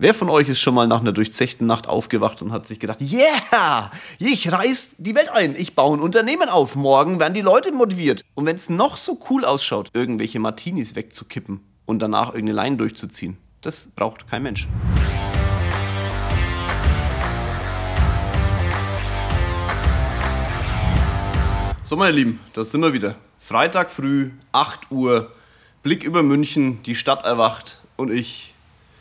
Wer von euch ist schon mal nach einer durchzechten Nacht aufgewacht und hat sich gedacht, yeah, ich reiß die Welt ein, ich baue ein Unternehmen auf, morgen werden die Leute motiviert. Und wenn es noch so cool ausschaut, irgendwelche Martinis wegzukippen und danach irgendeine Line durchzuziehen, das braucht kein Mensch. So, meine Lieben, da sind wir wieder. Freitag früh, 8 Uhr, Blick über München, die Stadt erwacht und ich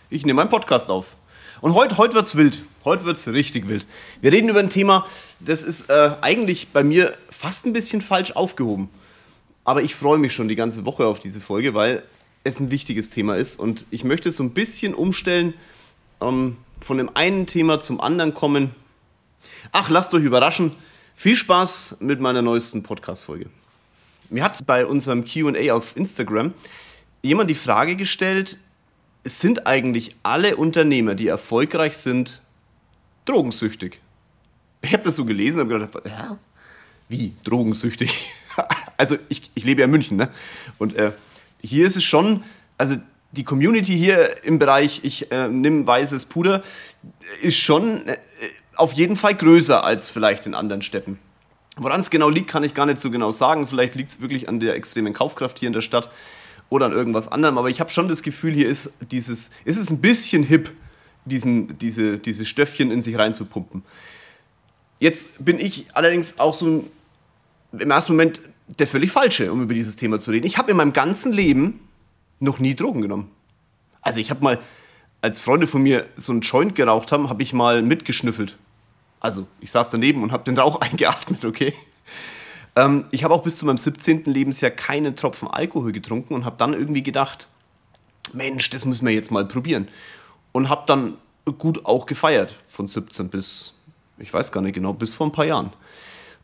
ich nehme einen Podcast auf. Und heute, heute wird es wild. Heute wird es richtig wild. Wir reden über ein Thema, das ist äh, eigentlich bei mir fast ein bisschen falsch aufgehoben. Aber ich freue mich schon die ganze Woche auf diese Folge, weil es ein wichtiges Thema ist. Und ich möchte es so ein bisschen umstellen, ähm, von dem einen Thema zum anderen kommen. Ach, lasst euch überraschen. Viel Spaß mit meiner neuesten Podcast-Folge. Mir hat bei unserem QA auf Instagram jemand die Frage gestellt, sind eigentlich alle Unternehmer, die erfolgreich sind, drogensüchtig? Ich habe das so gelesen und gedacht, Hä? wie drogensüchtig? also ich, ich lebe ja in München, ne? Und äh, hier ist es schon, also die Community hier im Bereich, ich äh, nehme weißes Puder, ist schon äh, auf jeden Fall größer als vielleicht in anderen Städten. Woran es genau liegt, kann ich gar nicht so genau sagen. Vielleicht liegt es wirklich an der extremen Kaufkraft hier in der Stadt oder an irgendwas anderem. Aber ich habe schon das Gefühl, hier ist dieses, ist es ein bisschen hip, diesen, diese, diese Stöffchen in sich reinzupumpen. Jetzt bin ich allerdings auch so im ersten Moment der völlig falsche, um über dieses Thema zu reden. Ich habe in meinem ganzen Leben noch nie Drogen genommen. Also ich habe mal, als Freunde von mir so einen Joint geraucht haben, habe ich mal mitgeschnüffelt. Also ich saß daneben und habe den Rauch eingeatmet, okay? Ähm, ich habe auch bis zu meinem 17. Lebensjahr keinen Tropfen Alkohol getrunken und habe dann irgendwie gedacht, Mensch, das müssen wir jetzt mal probieren. Und habe dann gut auch gefeiert, von 17 bis, ich weiß gar nicht genau, bis vor ein paar Jahren.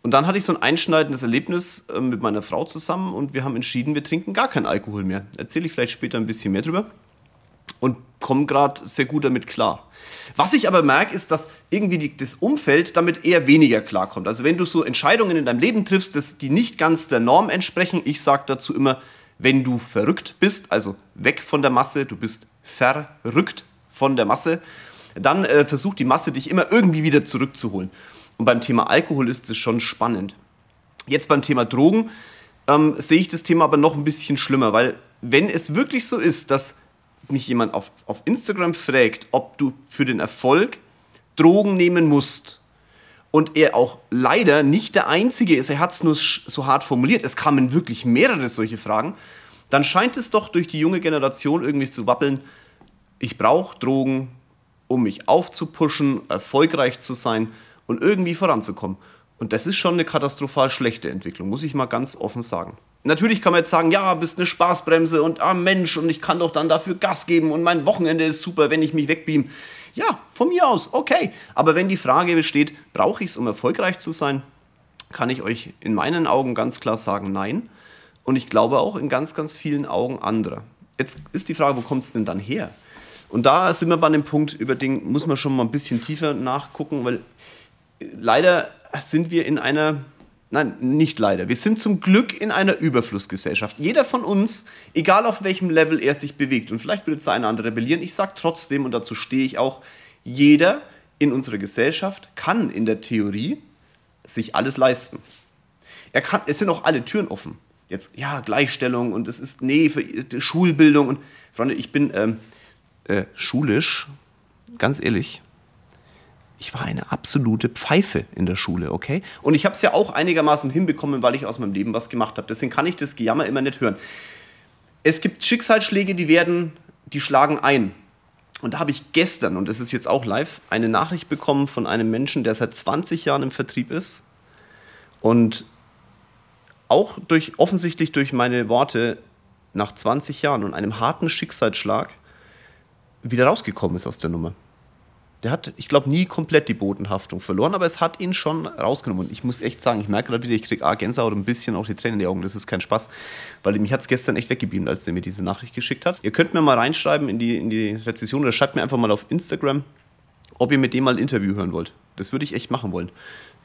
Und dann hatte ich so ein einschneidendes Erlebnis äh, mit meiner Frau zusammen und wir haben entschieden, wir trinken gar keinen Alkohol mehr. Erzähle ich vielleicht später ein bisschen mehr drüber und komme gerade sehr gut damit klar. Was ich aber merke, ist, dass irgendwie die, das Umfeld damit eher weniger klarkommt. Also wenn du so Entscheidungen in deinem Leben triffst, dass die nicht ganz der Norm entsprechen, ich sage dazu immer, wenn du verrückt bist, also weg von der Masse, du bist verrückt von der Masse, dann äh, versucht die Masse dich immer irgendwie wieder zurückzuholen. Und beim Thema Alkohol ist es schon spannend. Jetzt beim Thema Drogen ähm, sehe ich das Thema aber noch ein bisschen schlimmer, weil wenn es wirklich so ist, dass mich jemand auf, auf Instagram fragt, ob du für den Erfolg Drogen nehmen musst, und er auch leider nicht der Einzige ist, er hat es nur so hart formuliert, es kamen wirklich mehrere solche Fragen, dann scheint es doch durch die junge Generation irgendwie zu wappeln, ich brauche Drogen, um mich aufzupuschen, erfolgreich zu sein und irgendwie voranzukommen. Und das ist schon eine katastrophal schlechte Entwicklung, muss ich mal ganz offen sagen. Natürlich kann man jetzt sagen, ja, bist eine Spaßbremse und ah Mensch, und ich kann doch dann dafür Gas geben und mein Wochenende ist super, wenn ich mich wegbeam. Ja, von mir aus, okay. Aber wenn die Frage besteht, brauche ich es, um erfolgreich zu sein, kann ich euch in meinen Augen ganz klar sagen, nein. Und ich glaube auch in ganz, ganz vielen Augen anderer. Jetzt ist die Frage, wo kommt es denn dann her? Und da sind wir bei dem Punkt, über den muss man schon mal ein bisschen tiefer nachgucken, weil leider sind wir in einer Nein, nicht leider. Wir sind zum Glück in einer Überflussgesellschaft. Jeder von uns, egal auf welchem Level er sich bewegt, und vielleicht jetzt der eine andere rebellieren, ich sage trotzdem, und dazu stehe ich auch, jeder in unserer Gesellschaft kann in der Theorie sich alles leisten. Er kann, es sind auch alle Türen offen. Jetzt, ja, Gleichstellung und es ist, nee, für Schulbildung und, Freunde, ich bin ähm, äh, schulisch, ganz ehrlich, ich war eine absolute Pfeife in der Schule, okay? Und ich habe es ja auch einigermaßen hinbekommen, weil ich aus meinem Leben was gemacht habe. Deswegen kann ich das Gejammer immer nicht hören. Es gibt Schicksalsschläge, die werden, die schlagen ein. Und da habe ich gestern, und das ist jetzt auch live, eine Nachricht bekommen von einem Menschen, der seit 20 Jahren im Vertrieb ist und auch durch, offensichtlich durch meine Worte nach 20 Jahren und einem harten Schicksalsschlag wieder rausgekommen ist aus der Nummer. Der hat, ich glaube, nie komplett die Bodenhaftung verloren, aber es hat ihn schon rausgenommen. Und ich muss echt sagen, ich merke gerade wieder, ich kriege A, Gänsehaut ein bisschen auch die Tränen in die Augen. Das ist kein Spaß, weil mich hat es gestern echt weggeblieben, als der mir diese Nachricht geschickt hat. Ihr könnt mir mal reinschreiben in die, in die Rezession oder schreibt mir einfach mal auf Instagram, ob ihr mit dem mal ein Interview hören wollt. Das würde ich echt machen wollen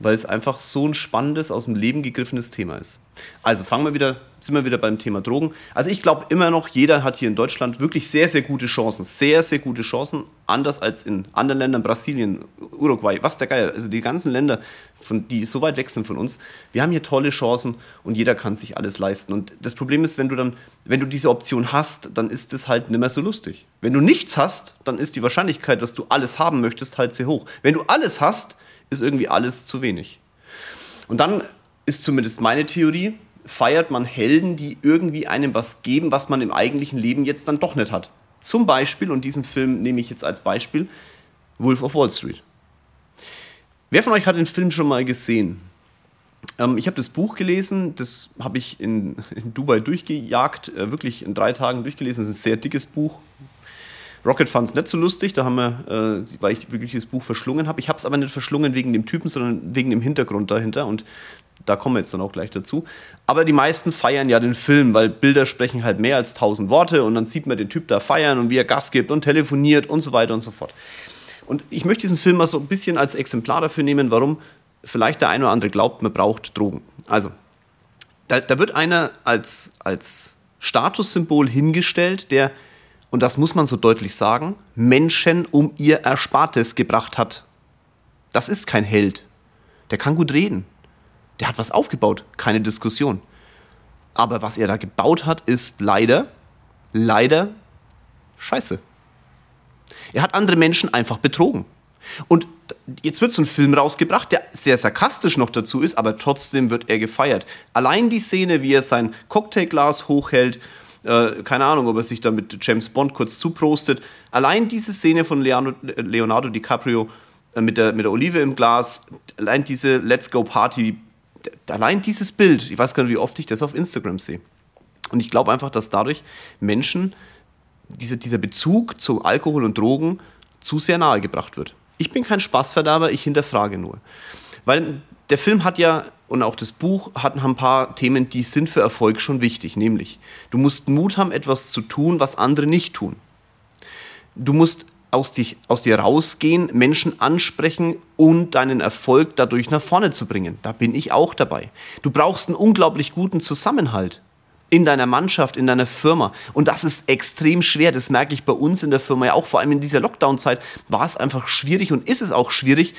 weil es einfach so ein spannendes, aus dem Leben gegriffenes Thema ist. Also fangen wir wieder, sind wir wieder beim Thema Drogen. Also ich glaube immer noch, jeder hat hier in Deutschland wirklich sehr, sehr gute Chancen. Sehr, sehr gute Chancen. Anders als in anderen Ländern, Brasilien, Uruguay, was der Geil. Also die ganzen Länder, von, die so weit weg sind von uns. Wir haben hier tolle Chancen und jeder kann sich alles leisten. Und das Problem ist, wenn du dann, wenn du diese Option hast, dann ist es halt nicht mehr so lustig. Wenn du nichts hast, dann ist die Wahrscheinlichkeit, dass du alles haben möchtest, halt sehr hoch. Wenn du alles hast, ist irgendwie alles zu wenig. Und dann ist zumindest meine Theorie, feiert man Helden, die irgendwie einem was geben, was man im eigentlichen Leben jetzt dann doch nicht hat. Zum Beispiel, und diesen Film nehme ich jetzt als Beispiel, Wolf of Wall Street. Wer von euch hat den Film schon mal gesehen? Ähm, ich habe das Buch gelesen, das habe ich in, in, Dubai durchgejagt, äh, wirklich in drei Tagen durchgelesen. Das ist ein sehr dickes Buch, Rocket fand es nicht so lustig, da haben wir, äh, weil ich wirklich das Buch verschlungen habe. Ich habe es aber nicht verschlungen wegen dem Typen, sondern wegen dem Hintergrund dahinter und da kommen wir jetzt dann auch gleich dazu. Aber die meisten feiern ja den Film, weil Bilder sprechen halt mehr als tausend Worte und dann sieht man den Typ da feiern und wie er Gas gibt und telefoniert und so weiter und so fort. Und ich möchte diesen Film mal so ein bisschen als Exemplar dafür nehmen, warum vielleicht der eine oder andere glaubt, man braucht Drogen. Also, da, da wird einer als, als Statussymbol hingestellt, der und das muss man so deutlich sagen, Menschen um ihr Erspartes gebracht hat. Das ist kein Held. Der kann gut reden. Der hat was aufgebaut, keine Diskussion. Aber was er da gebaut hat, ist leider, leider scheiße. Er hat andere Menschen einfach betrogen. Und jetzt wird so ein Film rausgebracht, der sehr sarkastisch noch dazu ist, aber trotzdem wird er gefeiert. Allein die Szene, wie er sein Cocktailglas hochhält äh, keine Ahnung, ob er sich da mit James Bond kurz zuprostet. Allein diese Szene von Leonardo, Leonardo DiCaprio äh, mit, der, mit der Olive im Glas, allein diese Let's Go Party, allein dieses Bild, ich weiß gar nicht, wie oft ich das auf Instagram sehe. Und ich glaube einfach, dass dadurch Menschen diese, dieser Bezug zu Alkohol und Drogen zu sehr nahe gebracht wird. Ich bin kein Spaßverderber, ich hinterfrage nur. Weil der Film hat ja und auch das Buch hat ein paar Themen, die sind für Erfolg schon wichtig, nämlich du musst Mut haben, etwas zu tun, was andere nicht tun. Du musst aus, dich, aus dir rausgehen, Menschen ansprechen und deinen Erfolg dadurch nach vorne zu bringen. Da bin ich auch dabei. Du brauchst einen unglaublich guten Zusammenhalt in deiner Mannschaft, in deiner Firma. Und das ist extrem schwer. Das merke ich bei uns in der Firma ja auch. Vor allem in dieser Lockdown-Zeit war es einfach schwierig und ist es auch schwierig,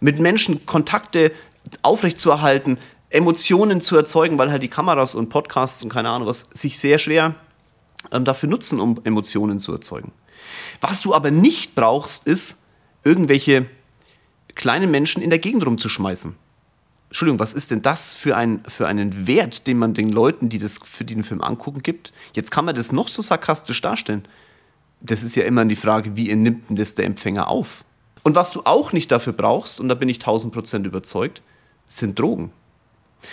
mit Menschen Kontakte aufrechtzuerhalten, Emotionen zu erzeugen, weil halt die Kameras und Podcasts und keine Ahnung was sich sehr schwer ähm, dafür nutzen, um Emotionen zu erzeugen. Was du aber nicht brauchst, ist irgendwelche kleinen Menschen in der Gegend rumzuschmeißen. Entschuldigung, was ist denn das für, ein, für einen Wert, den man den Leuten, die das für den Film angucken, gibt? Jetzt kann man das noch so sarkastisch darstellen. Das ist ja immer die Frage, wie nimmt denn das der Empfänger auf? Und was du auch nicht dafür brauchst, und da bin ich tausend Prozent überzeugt, sind Drogen.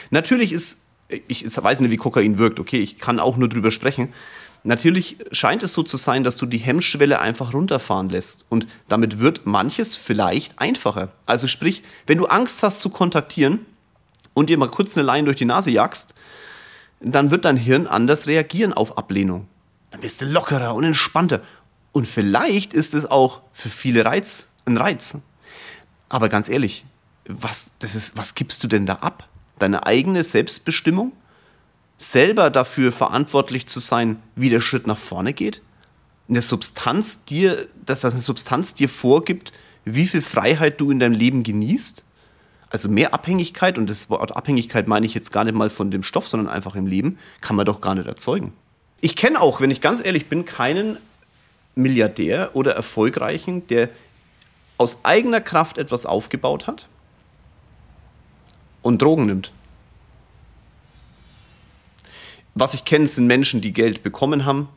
Natürlich ist, ich weiß nicht, wie Kokain wirkt, okay, ich kann auch nur drüber sprechen. Natürlich scheint es so zu sein, dass du die Hemmschwelle einfach runterfahren lässt. Und damit wird manches vielleicht einfacher. Also sprich, wenn du Angst hast zu kontaktieren und dir mal kurz eine Leine durch die Nase jagst, dann wird dein Hirn anders reagieren auf Ablehnung. Dann bist du lockerer und entspannter. Und vielleicht ist es auch für viele Reiz, ein Reiz. Aber ganz ehrlich, was, das ist, was gibst du denn da ab? Deine eigene Selbstbestimmung? Selber dafür verantwortlich zu sein, wie der Schritt nach vorne geht? Eine Substanz dir, dass das eine Substanz dir vorgibt, wie viel Freiheit du in deinem Leben genießt? Also mehr Abhängigkeit, und das Wort Abhängigkeit meine ich jetzt gar nicht mal von dem Stoff, sondern einfach im Leben, kann man doch gar nicht erzeugen. Ich kenne auch, wenn ich ganz ehrlich bin, keinen Milliardär oder Erfolgreichen, der aus eigener Kraft etwas aufgebaut hat und Drogen nimmt. Was ich kenne, sind Menschen, die Geld bekommen haben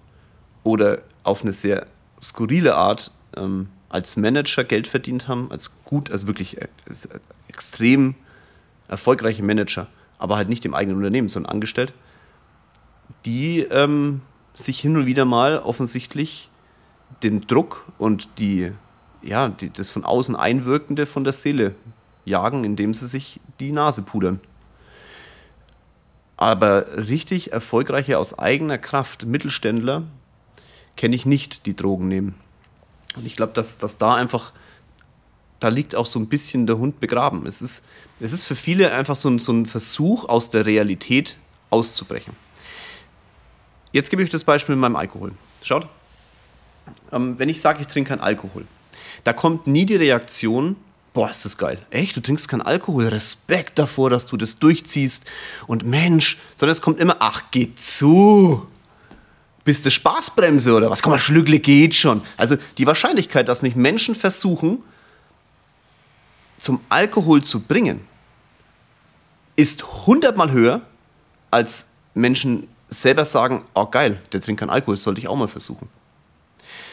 oder auf eine sehr skurrile Art ähm, als Manager Geld verdient haben, als gut, also wirklich äh, extrem erfolgreiche Manager, aber halt nicht im eigenen Unternehmen, sondern angestellt, die ähm, sich hin und wieder mal offensichtlich den Druck und die, ja, die, das von außen Einwirkende von der Seele jagen, indem sie sich die Nase pudern. Aber richtig erfolgreiche aus eigener Kraft Mittelständler kenne ich nicht, die Drogen nehmen. Und ich glaube, dass, dass da einfach, da liegt auch so ein bisschen der Hund begraben. Es ist, es ist für viele einfach so ein, so ein Versuch, aus der Realität auszubrechen. Jetzt gebe ich euch das Beispiel mit meinem Alkohol. Schaut, ähm, wenn ich sage, ich trinke keinen Alkohol, da kommt nie die Reaktion, boah, ist das geil. Echt, du trinkst keinen Alkohol. Respekt davor, dass du das durchziehst. Und Mensch, sondern es kommt immer, ach, geh zu. Bist du Spaßbremse oder was? Komm mal, Schlückle geht schon. Also die Wahrscheinlichkeit, dass mich Menschen versuchen, zum Alkohol zu bringen, ist hundertmal höher, als Menschen selber sagen, oh geil, der trinkt keinen Alkohol, sollte ich auch mal versuchen.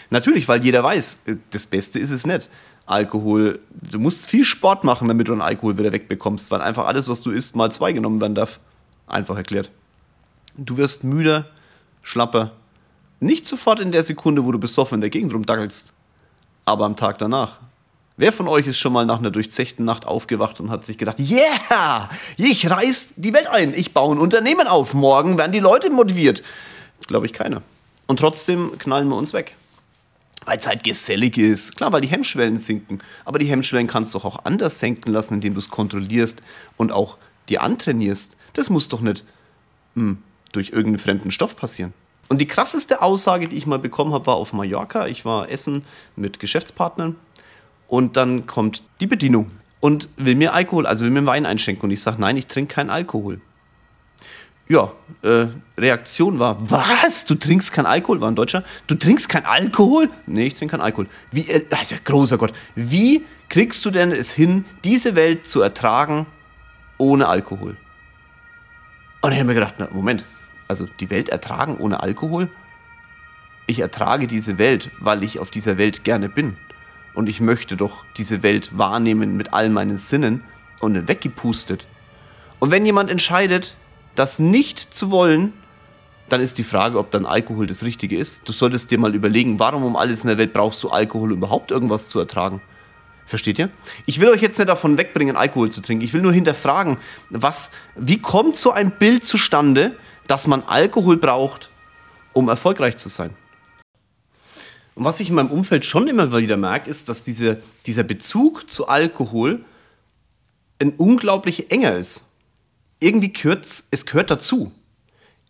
Natürlich, weil jeder weiß, das Beste ist es nicht. Alkohol, du musst viel Sport machen, damit du den Alkohol wieder wegbekommst, weil einfach alles, was du isst, mal zwei genommen werden darf. Einfach erklärt. Du wirst müder, schlapper. Nicht sofort in der Sekunde, wo du besoffen in der Gegend rumdackelst, aber am Tag danach. Wer von euch ist schon mal nach einer durchzechten Nacht aufgewacht und hat sich gedacht, yeah, ich reiß die Welt ein, ich baue ein Unternehmen auf, morgen werden die Leute motiviert? Glaube ich keiner. Und trotzdem knallen wir uns weg. Weil es halt gesellig ist. Klar, weil die Hemmschwellen sinken. Aber die Hemmschwellen kannst du auch anders senken lassen, indem du es kontrollierst und auch dir antrainierst. Das muss doch nicht hm, durch irgendeinen fremden Stoff passieren. Und die krasseste Aussage, die ich mal bekommen habe, war auf Mallorca. Ich war essen mit Geschäftspartnern und dann kommt die Bedienung und will mir Alkohol, also will mir Wein einschenken. Und ich sage, nein, ich trinke keinen Alkohol. Ja, äh, Reaktion war, was? Du trinkst keinen Alkohol? War ein Deutscher. Du trinkst keinen Alkohol? Nee, ich trinke keinen Alkohol. Wie, äh, ja großer Gott. Wie kriegst du denn es hin, diese Welt zu ertragen ohne Alkohol? Und ich habe mir gedacht, na, Moment, also die Welt ertragen ohne Alkohol? Ich ertrage diese Welt, weil ich auf dieser Welt gerne bin und ich möchte doch diese Welt wahrnehmen mit all meinen Sinnen und weggepustet. Und wenn jemand entscheidet, das nicht zu wollen, dann ist die Frage, ob dann Alkohol das Richtige ist. Du solltest dir mal überlegen, warum um alles in der Welt brauchst du Alkohol, um überhaupt irgendwas zu ertragen. Versteht ihr? Ich will euch jetzt nicht davon wegbringen, Alkohol zu trinken. Ich will nur hinterfragen, was, wie kommt so ein Bild zustande, dass man Alkohol braucht, um erfolgreich zu sein? Und was ich in meinem Umfeld schon immer wieder merke, ist, dass diese, dieser Bezug zu Alkohol ein unglaublich enger ist. Irgendwie gehört es gehört dazu.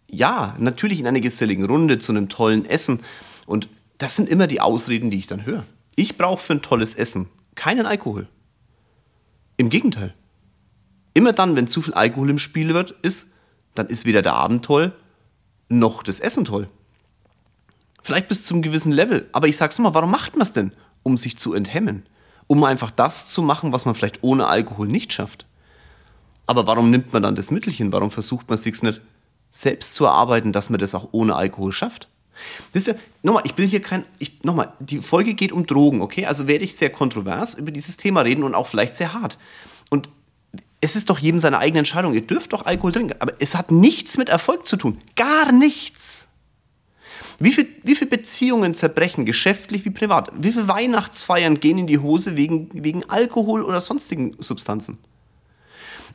Ja, natürlich in einer geselligen Runde, zu einem tollen Essen. Und das sind immer die Ausreden, die ich dann höre. Ich brauche für ein tolles Essen keinen Alkohol. Im Gegenteil. Immer dann, wenn zu viel Alkohol im Spiel wird, ist, dann ist weder der Abend toll, noch das Essen toll. Vielleicht bis zum gewissen Level. Aber ich sag's mal, warum macht man es denn? Um sich zu enthemmen. Um einfach das zu machen, was man vielleicht ohne Alkohol nicht schafft. Aber warum nimmt man dann das Mittelchen? Warum versucht man sich nicht selbst zu erarbeiten, dass man das auch ohne Alkohol schafft? Ist ja, nochmal, ich will hier kein, ich, nochmal, die Folge geht um Drogen, okay? Also werde ich sehr kontrovers über dieses Thema reden und auch vielleicht sehr hart. Und es ist doch jedem seine eigene Entscheidung. Ihr dürft doch Alkohol trinken, aber es hat nichts mit Erfolg zu tun. Gar nichts. Wie viele wie viel Beziehungen zerbrechen, geschäftlich wie privat? Wie viele Weihnachtsfeiern gehen in die Hose wegen, wegen Alkohol oder sonstigen Substanzen?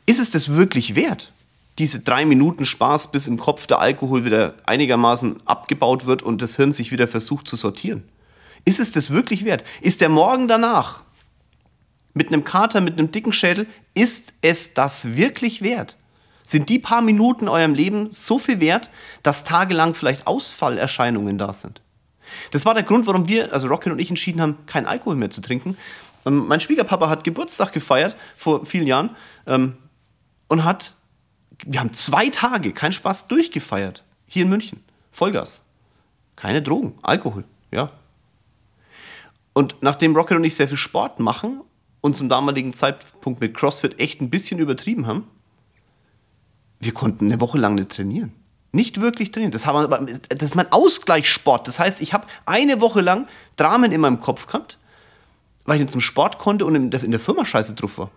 Ist es das wirklich wert? Diese drei Minuten Spaß, bis im Kopf der Alkohol wieder einigermaßen abgebaut wird und das Hirn sich wieder versucht zu sortieren. Ist es das wirklich wert? Ist der Morgen danach mit einem Kater, mit einem dicken Schädel, ist es das wirklich wert? Sind die paar Minuten eurem Leben so viel wert, dass tagelang vielleicht Ausfallerscheinungen da sind? Das war der Grund, warum wir, also Rocket und ich, entschieden haben, keinen Alkohol mehr zu trinken. Und mein Schwiegerpapa hat Geburtstag gefeiert vor vielen Jahren ähm, und hat, wir haben zwei Tage, kein Spaß, durchgefeiert. Hier in München. Vollgas. Keine Drogen, Alkohol, ja. Und nachdem Rocket und ich sehr viel Sport machen und zum damaligen Zeitpunkt mit CrossFit echt ein bisschen übertrieben haben, wir konnten eine Woche lang nicht trainieren. Nicht wirklich trainieren. Das, haben, das ist mein Ausgleichssport. Das heißt, ich habe eine Woche lang Dramen in meinem Kopf gehabt, weil ich nicht zum Sport konnte und in der, in der Firma scheiße drauf war.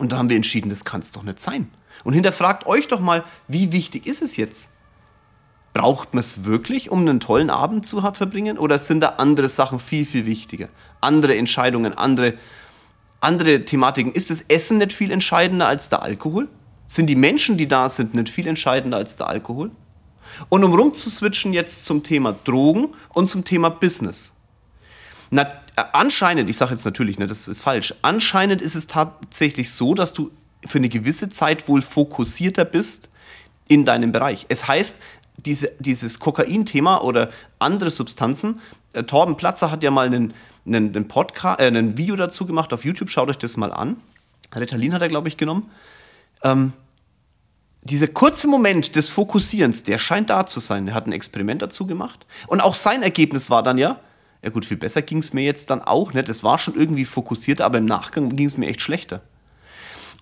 Und dann haben wir entschieden, das kann es doch nicht sein. Und hinterfragt euch doch mal, wie wichtig ist es jetzt? Braucht man es wirklich, um einen tollen Abend zu verbringen? Oder sind da andere Sachen viel, viel wichtiger? Andere Entscheidungen, andere, andere Thematiken. Ist das Essen nicht viel entscheidender als der Alkohol? Sind die Menschen, die da sind, nicht viel entscheidender als der Alkohol? Und um rumzuswitchen jetzt zum Thema Drogen und zum Thema Business. Na, anscheinend, ich sage jetzt natürlich, ne, das ist falsch, anscheinend ist es tatsächlich so, dass du für eine gewisse Zeit wohl fokussierter bist in deinem Bereich. Es heißt, diese, dieses Kokain-Thema oder andere Substanzen, äh, Torben Platzer hat ja mal einen, einen, einen, Podcast, äh, ein Video dazu gemacht auf YouTube, schaut euch das mal an. Ritalin hat er, glaube ich, genommen. Ähm, dieser kurze Moment des Fokussierens, der scheint da zu sein. Er hat ein Experiment dazu gemacht. Und auch sein Ergebnis war dann ja, ja gut, viel besser ging es mir jetzt dann auch nicht. Es war schon irgendwie fokussiert, aber im Nachgang ging es mir echt schlechter.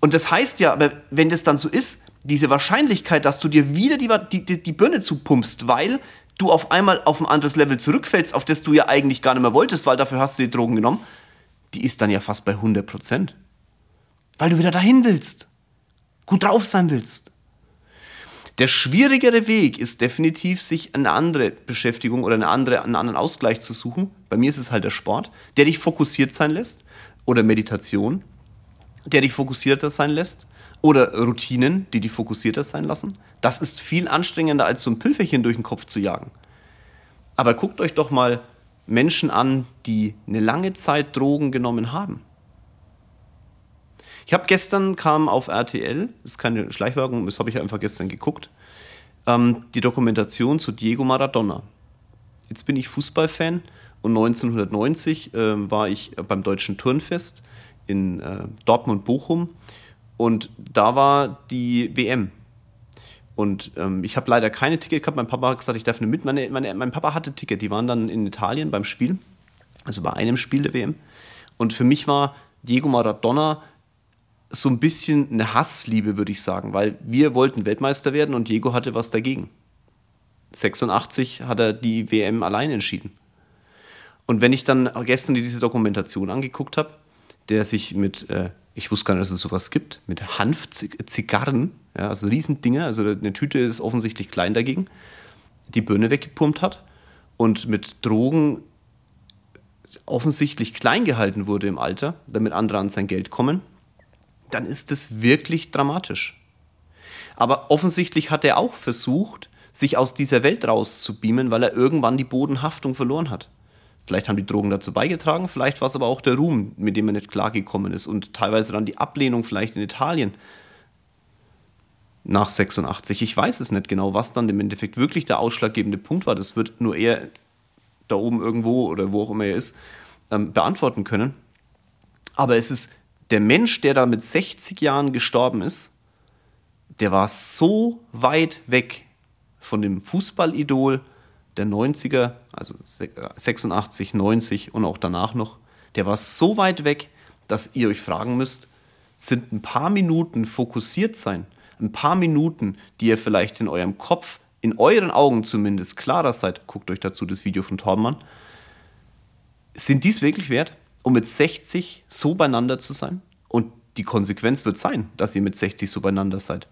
Und das heißt ja, aber wenn das dann so ist, diese Wahrscheinlichkeit, dass du dir wieder die, die, die Birne zupumpst, weil du auf einmal auf ein anderes Level zurückfällst, auf das du ja eigentlich gar nicht mehr wolltest, weil dafür hast du die Drogen genommen, die ist dann ja fast bei 100 Prozent. Weil du wieder dahin willst, gut drauf sein willst. Der schwierigere Weg ist definitiv, sich eine andere Beschäftigung oder eine andere, einen anderen Ausgleich zu suchen. Bei mir ist es halt der Sport, der dich fokussiert sein lässt. Oder Meditation, der dich fokussierter sein lässt. Oder Routinen, die dich fokussierter sein lassen. Das ist viel anstrengender, als so ein Pilferchen durch den Kopf zu jagen. Aber guckt euch doch mal Menschen an, die eine lange Zeit Drogen genommen haben. Ich habe gestern kam auf RTL, das ist keine Schleichwerbung, das habe ich einfach gestern geguckt, ähm, die Dokumentation zu Diego Maradona. Jetzt bin ich Fußballfan und 1990 äh, war ich beim Deutschen Turnfest in äh, Dortmund-Bochum und da war die WM. Und ähm, ich habe leider keine Ticket gehabt. Mein Papa hat gesagt, ich darf nicht mit. Meine, meine, mein Papa hatte Ticket. Die waren dann in Italien beim Spiel, also bei einem Spiel der WM. Und für mich war Diego Maradona so ein bisschen eine Hassliebe, würde ich sagen, weil wir wollten Weltmeister werden und Diego hatte was dagegen. 86 hat er die WM allein entschieden. Und wenn ich dann gestern diese Dokumentation angeguckt habe, der sich mit, äh, ich wusste gar nicht, dass es sowas gibt, mit Hanfzigarren, ja, also Riesendinger, also eine Tüte ist offensichtlich klein dagegen, die Birne weggepumpt hat und mit Drogen offensichtlich klein gehalten wurde im Alter, damit andere an sein Geld kommen dann ist es wirklich dramatisch. Aber offensichtlich hat er auch versucht, sich aus dieser Welt rauszubeamen, weil er irgendwann die Bodenhaftung verloren hat. Vielleicht haben die Drogen dazu beigetragen, vielleicht war es aber auch der Ruhm, mit dem er nicht klargekommen ist und teilweise dann die Ablehnung vielleicht in Italien nach 86. Ich weiß es nicht genau, was dann im Endeffekt wirklich der ausschlaggebende Punkt war. Das wird nur er da oben irgendwo oder wo auch immer er ist, ähm, beantworten können. Aber es ist der Mensch, der da mit 60 Jahren gestorben ist, der war so weit weg von dem Fußballidol der 90er, also 86, 90 und auch danach noch. Der war so weit weg, dass ihr euch fragen müsst, sind ein paar Minuten fokussiert sein, ein paar Minuten, die ihr vielleicht in eurem Kopf, in euren Augen zumindest klarer seid, guckt euch dazu das Video von Torben an, sind dies wirklich wert? Um mit 60 so beieinander zu sein? Und die Konsequenz wird sein, dass ihr mit 60 so beieinander seid.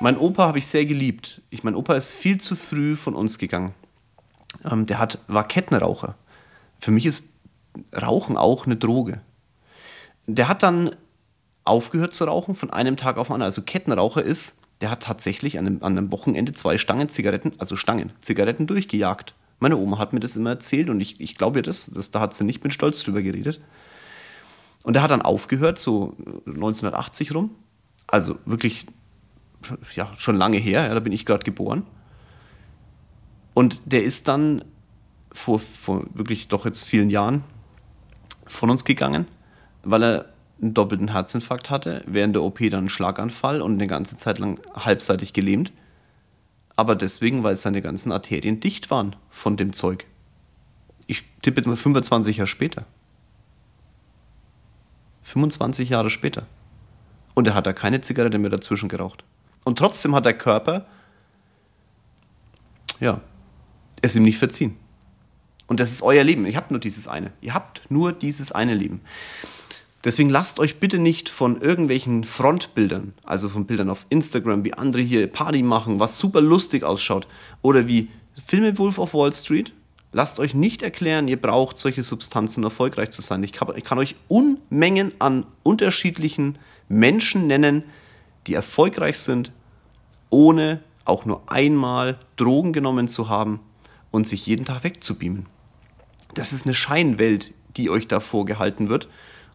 Mein Opa habe ich sehr geliebt. Ich, mein Opa ist viel zu früh von uns gegangen. Ähm, der hat, war Kettenraucher. Für mich ist Rauchen auch eine Droge. Der hat dann aufgehört zu rauchen von einem Tag auf den anderen. Also Kettenraucher ist, der hat tatsächlich an einem, an einem Wochenende zwei Stangen Zigaretten, also Stangen, Zigaretten durchgejagt. Meine Oma hat mir das immer erzählt und ich, ich glaube ihr das, das, da hat sie nicht mit Stolz drüber geredet. Und er hat dann aufgehört, so 1980 rum. Also wirklich, ja, schon lange her, ja, da bin ich gerade geboren. Und der ist dann vor, vor wirklich doch jetzt vielen Jahren von uns gegangen, weil er einen doppelten Herzinfarkt hatte, während der OP dann einen Schlaganfall und eine ganze Zeit lang halbseitig gelähmt aber deswegen, weil seine ganzen Arterien dicht waren von dem Zeug. Ich tippe jetzt mal 25 Jahre später. 25 Jahre später. Und er hat da keine Zigarette mehr dazwischen geraucht. Und trotzdem hat der Körper, ja, es ihm nicht verziehen. Und das ist euer Leben. Ihr habt nur dieses eine. Ihr habt nur dieses eine Leben. Deswegen lasst euch bitte nicht von irgendwelchen Frontbildern, also von Bildern auf Instagram, wie andere hier Party machen, was super lustig ausschaut, oder wie Filme Wolf of Wall Street. Lasst euch nicht erklären, ihr braucht solche Substanzen, um erfolgreich zu sein. Ich kann, ich kann euch Unmengen an unterschiedlichen Menschen nennen, die erfolgreich sind, ohne auch nur einmal Drogen genommen zu haben und sich jeden Tag wegzubeamen. Das ist eine Scheinwelt, die euch da vorgehalten wird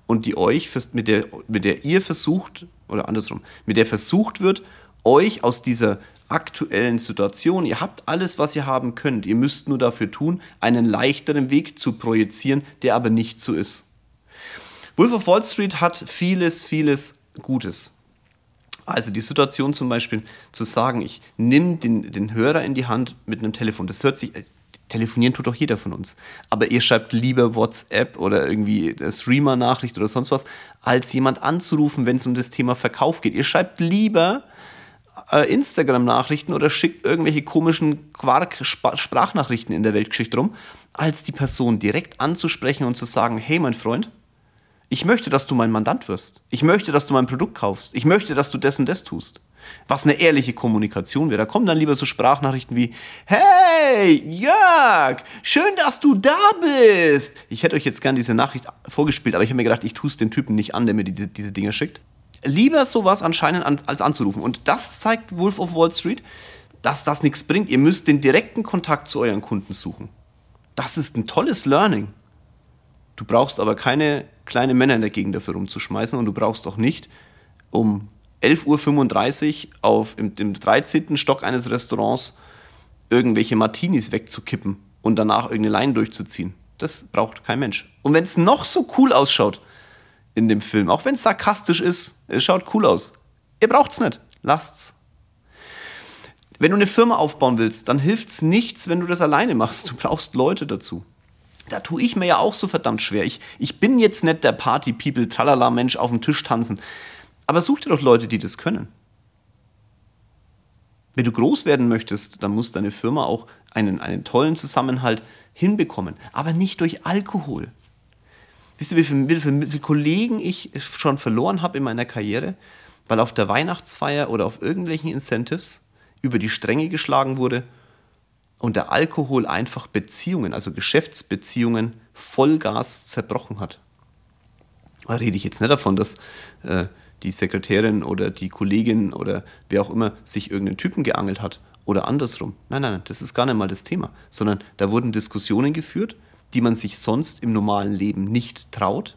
und die euch, mit der, mit der ihr versucht, oder andersrum, mit der versucht wird, euch aus dieser aktuellen Situation, ihr habt alles, was ihr haben könnt, ihr müsst nur dafür tun, einen leichteren Weg zu projizieren, der aber nicht so ist. Wolf of Wall Street hat vieles, vieles Gutes. Also die Situation zum Beispiel zu sagen, ich nehme den, den Hörer in die Hand mit einem Telefon, das hört sich, telefonieren tut doch jeder von uns. Aber ihr schreibt lieber WhatsApp oder irgendwie Streamer-Nachricht oder sonst was, als jemand anzurufen, wenn es um das Thema Verkauf geht. Ihr schreibt lieber äh, Instagram-Nachrichten oder schickt irgendwelche komischen Quark-Sprachnachrichten in der Weltgeschichte rum, als die Person direkt anzusprechen und zu sagen, hey mein Freund, ich möchte, dass du mein Mandant wirst. Ich möchte, dass du mein Produkt kaufst. Ich möchte, dass du das und das tust. Was eine ehrliche Kommunikation wäre. Da kommen dann lieber so Sprachnachrichten wie, hey, Jörg, schön, dass du da bist. Ich hätte euch jetzt gern diese Nachricht vorgespielt, aber ich habe mir gedacht, ich tue es dem Typen nicht an, der mir diese, diese Dinge schickt lieber sowas anscheinend an, als anzurufen. Und das zeigt Wolf of Wall Street, dass das nichts bringt. Ihr müsst den direkten Kontakt zu euren Kunden suchen. Das ist ein tolles Learning. Du brauchst aber keine kleinen Männer in der Gegend dafür rumzuschmeißen und du brauchst auch nicht um 11.35 Uhr auf im, im 13. Stock eines Restaurants irgendwelche Martinis wegzukippen und danach irgendeine Line durchzuziehen. Das braucht kein Mensch. Und wenn es noch so cool ausschaut, in dem Film. Auch wenn es sarkastisch ist, es schaut cool aus. Ihr braucht es nicht. Lasst's. Wenn du eine Firma aufbauen willst, dann hilft es nichts, wenn du das alleine machst. Du brauchst Leute dazu. Da tue ich mir ja auch so verdammt schwer. Ich, ich bin jetzt nicht der Party-People, Tralala-Mensch auf dem Tisch tanzen. Aber such dir doch Leute, die das können. Wenn du groß werden möchtest, dann muss deine Firma auch einen, einen tollen Zusammenhalt hinbekommen. Aber nicht durch Alkohol. Wisst ihr, wie viele, wie viele, Kollegen ich schon verloren habe in meiner Karriere, weil auf der Weihnachtsfeier oder auf irgendwelchen Incentives über die Stränge geschlagen wurde und der Alkohol einfach Beziehungen, also Geschäftsbeziehungen, Vollgas zerbrochen hat. Da rede ich jetzt nicht davon, dass äh, die Sekretärin oder die Kollegin oder wer auch immer sich irgendeinen Typen geangelt hat oder andersrum. Nein, nein, das ist gar nicht mal das Thema, sondern da wurden Diskussionen geführt, die man sich sonst im normalen Leben nicht traut.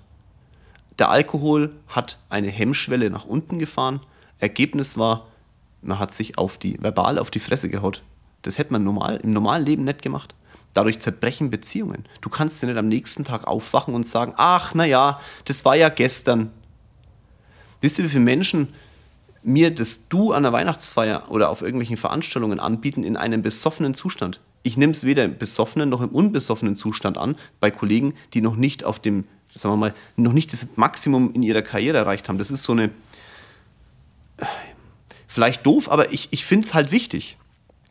Der Alkohol hat eine Hemmschwelle nach unten gefahren. Ergebnis war, man hat sich auf die, verbal auf die Fresse gehaut. Das hätte man normal, im normalen Leben nicht gemacht. Dadurch zerbrechen Beziehungen. Du kannst ja nicht am nächsten Tag aufwachen und sagen, ach, naja, das war ja gestern. Wisst ihr, wie viele Menschen mir das Du an der Weihnachtsfeier oder auf irgendwelchen Veranstaltungen anbieten in einem besoffenen Zustand? ich nehme es weder im besoffenen noch im unbesoffenen Zustand an bei Kollegen, die noch nicht auf dem, sagen wir mal, noch nicht das Maximum in ihrer Karriere erreicht haben. Das ist so eine, vielleicht doof, aber ich, ich finde es halt wichtig.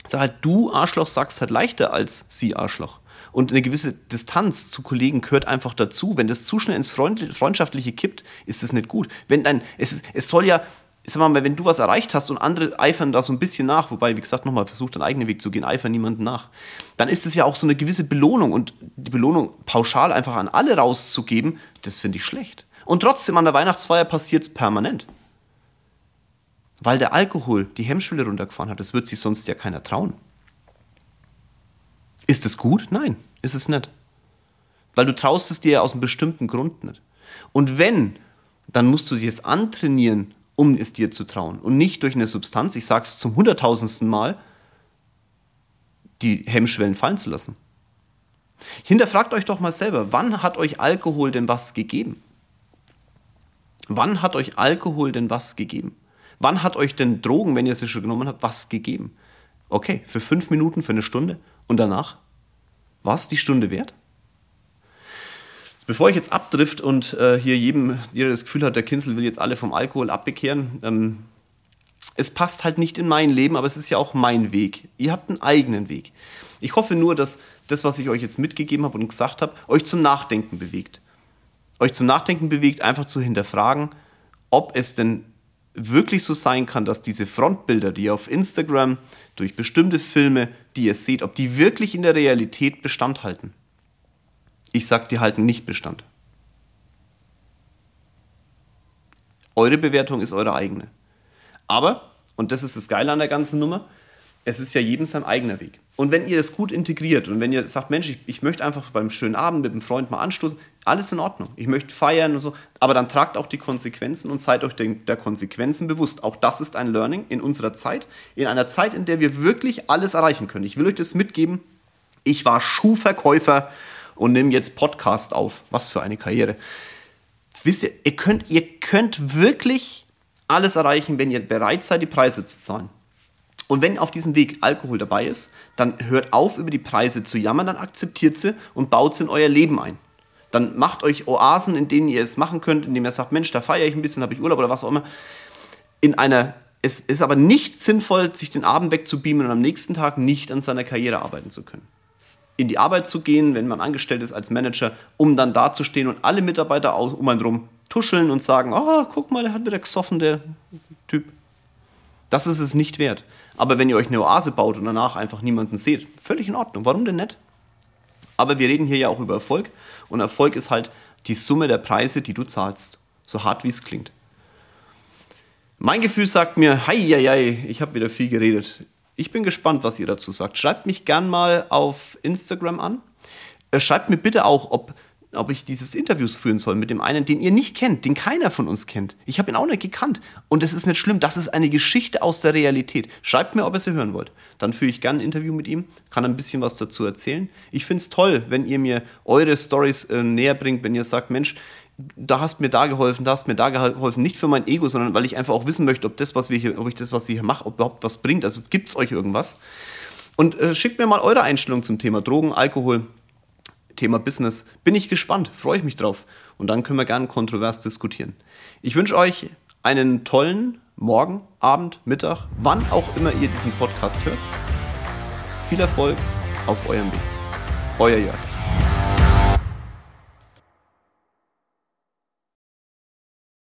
Sag halt, du Arschloch sagst halt leichter als sie Arschloch. Und eine gewisse Distanz zu Kollegen gehört einfach dazu. Wenn das zu schnell ins Freundschaftliche kippt, ist es nicht gut. Wenn dein, es, ist, es soll ja, sag mal, wenn du was erreicht hast und andere eifern da so ein bisschen nach, wobei, wie gesagt, nochmal, versucht deinen eigenen Weg zu gehen, eifern niemanden nach, dann ist es ja auch so eine gewisse Belohnung und die Belohnung pauschal einfach an alle rauszugeben, das finde ich schlecht. Und trotzdem an der Weihnachtsfeier passiert es permanent. Weil der Alkohol die Hemmschwelle runtergefahren hat, das wird sich sonst ja keiner trauen. Ist es gut? Nein, ist es nicht. Weil du traust es dir aus einem bestimmten Grund nicht. Und wenn, dann musst du dir es antrainieren, um es dir zu trauen. Und nicht durch eine Substanz, ich sage es zum hunderttausendsten Mal, die Hemmschwellen fallen zu lassen. Hinterfragt euch doch mal selber, wann hat euch Alkohol denn was gegeben? Wann hat euch Alkohol denn was gegeben? Wann hat euch denn Drogen, wenn ihr sie schon genommen habt, was gegeben? Okay, für fünf Minuten, für eine Stunde und danach? War es die Stunde wert? Bevor ich jetzt abdrift und äh, hier jedem, jeder das Gefühl hat, der Kinsel will jetzt alle vom Alkohol abbekehren, ähm, es passt halt nicht in mein Leben, aber es ist ja auch mein Weg. Ihr habt einen eigenen Weg. Ich hoffe nur, dass das, was ich euch jetzt mitgegeben habe und gesagt habe, euch zum Nachdenken bewegt. Euch zum Nachdenken bewegt, einfach zu hinterfragen, ob es denn wirklich so sein kann, dass diese Frontbilder, die ihr auf Instagram durch bestimmte Filme, die ihr seht, ob die wirklich in der Realität Bestand halten. Ich sag, die halten nicht Bestand. Eure Bewertung ist eure eigene. Aber, und das ist das Geile an der ganzen Nummer, es ist ja jedem sein eigener Weg. Und wenn ihr es gut integriert und wenn ihr sagt, Mensch, ich, ich möchte einfach beim schönen Abend mit einem Freund mal anstoßen, alles in Ordnung. Ich möchte feiern und so, aber dann tragt auch die Konsequenzen und seid euch den, der Konsequenzen bewusst. Auch das ist ein Learning in unserer Zeit, in einer Zeit, in der wir wirklich alles erreichen können. Ich will euch das mitgeben. Ich war Schuhverkäufer und nehme jetzt Podcast auf. Was für eine Karriere. Wisst ihr, ihr könnt, ihr könnt wirklich alles erreichen, wenn ihr bereit seid, die Preise zu zahlen. Und wenn auf diesem Weg Alkohol dabei ist, dann hört auf, über die Preise zu jammern, dann akzeptiert sie und baut sie in euer Leben ein. Dann macht euch Oasen, in denen ihr es machen könnt, indem ihr sagt, Mensch, da feiere ich ein bisschen, habe ich Urlaub oder was auch immer. In einer, es ist aber nicht sinnvoll, sich den Abend wegzubeamen und am nächsten Tag nicht an seiner Karriere arbeiten zu können. In die Arbeit zu gehen, wenn man angestellt ist als Manager, um dann dazustehen und alle Mitarbeiter um einen rum tuscheln und sagen, oh, guck mal, der hat wieder gesoffen, der Typ. Das ist es nicht wert. Aber wenn ihr euch eine Oase baut und danach einfach niemanden seht, völlig in Ordnung. Warum denn nicht? Aber wir reden hier ja auch über Erfolg. Und Erfolg ist halt die Summe der Preise, die du zahlst. So hart wie es klingt. Mein Gefühl sagt mir, hei, hei, hei ich habe wieder viel geredet. Ich bin gespannt, was ihr dazu sagt. Schreibt mich gern mal auf Instagram an. Äh, schreibt mir bitte auch, ob ob ich dieses Interviews führen soll mit dem einen, den ihr nicht kennt, den keiner von uns kennt. Ich habe ihn auch nicht gekannt. Und es ist nicht schlimm, das ist eine Geschichte aus der Realität. Schreibt mir, ob ihr sie hören wollt. Dann führe ich gerne ein Interview mit ihm, kann ein bisschen was dazu erzählen. Ich finde es toll, wenn ihr mir eure Stories äh, näher bringt, wenn ihr sagt, Mensch, da hast mir da geholfen, da hast mir da geholfen, nicht für mein Ego, sondern weil ich einfach auch wissen möchte, ob das, was wir hier, ob ich das, was ich hier mache, überhaupt was bringt. Also gibt es euch irgendwas? Und äh, schickt mir mal eure Einstellung zum Thema Drogen, Alkohol, Thema Business. Bin ich gespannt, freue ich mich drauf. Und dann können wir gerne kontrovers diskutieren. Ich wünsche euch einen tollen Morgen, Abend, Mittag, wann auch immer ihr diesen Podcast hört. Viel Erfolg auf eurem Weg. Euer Jörg.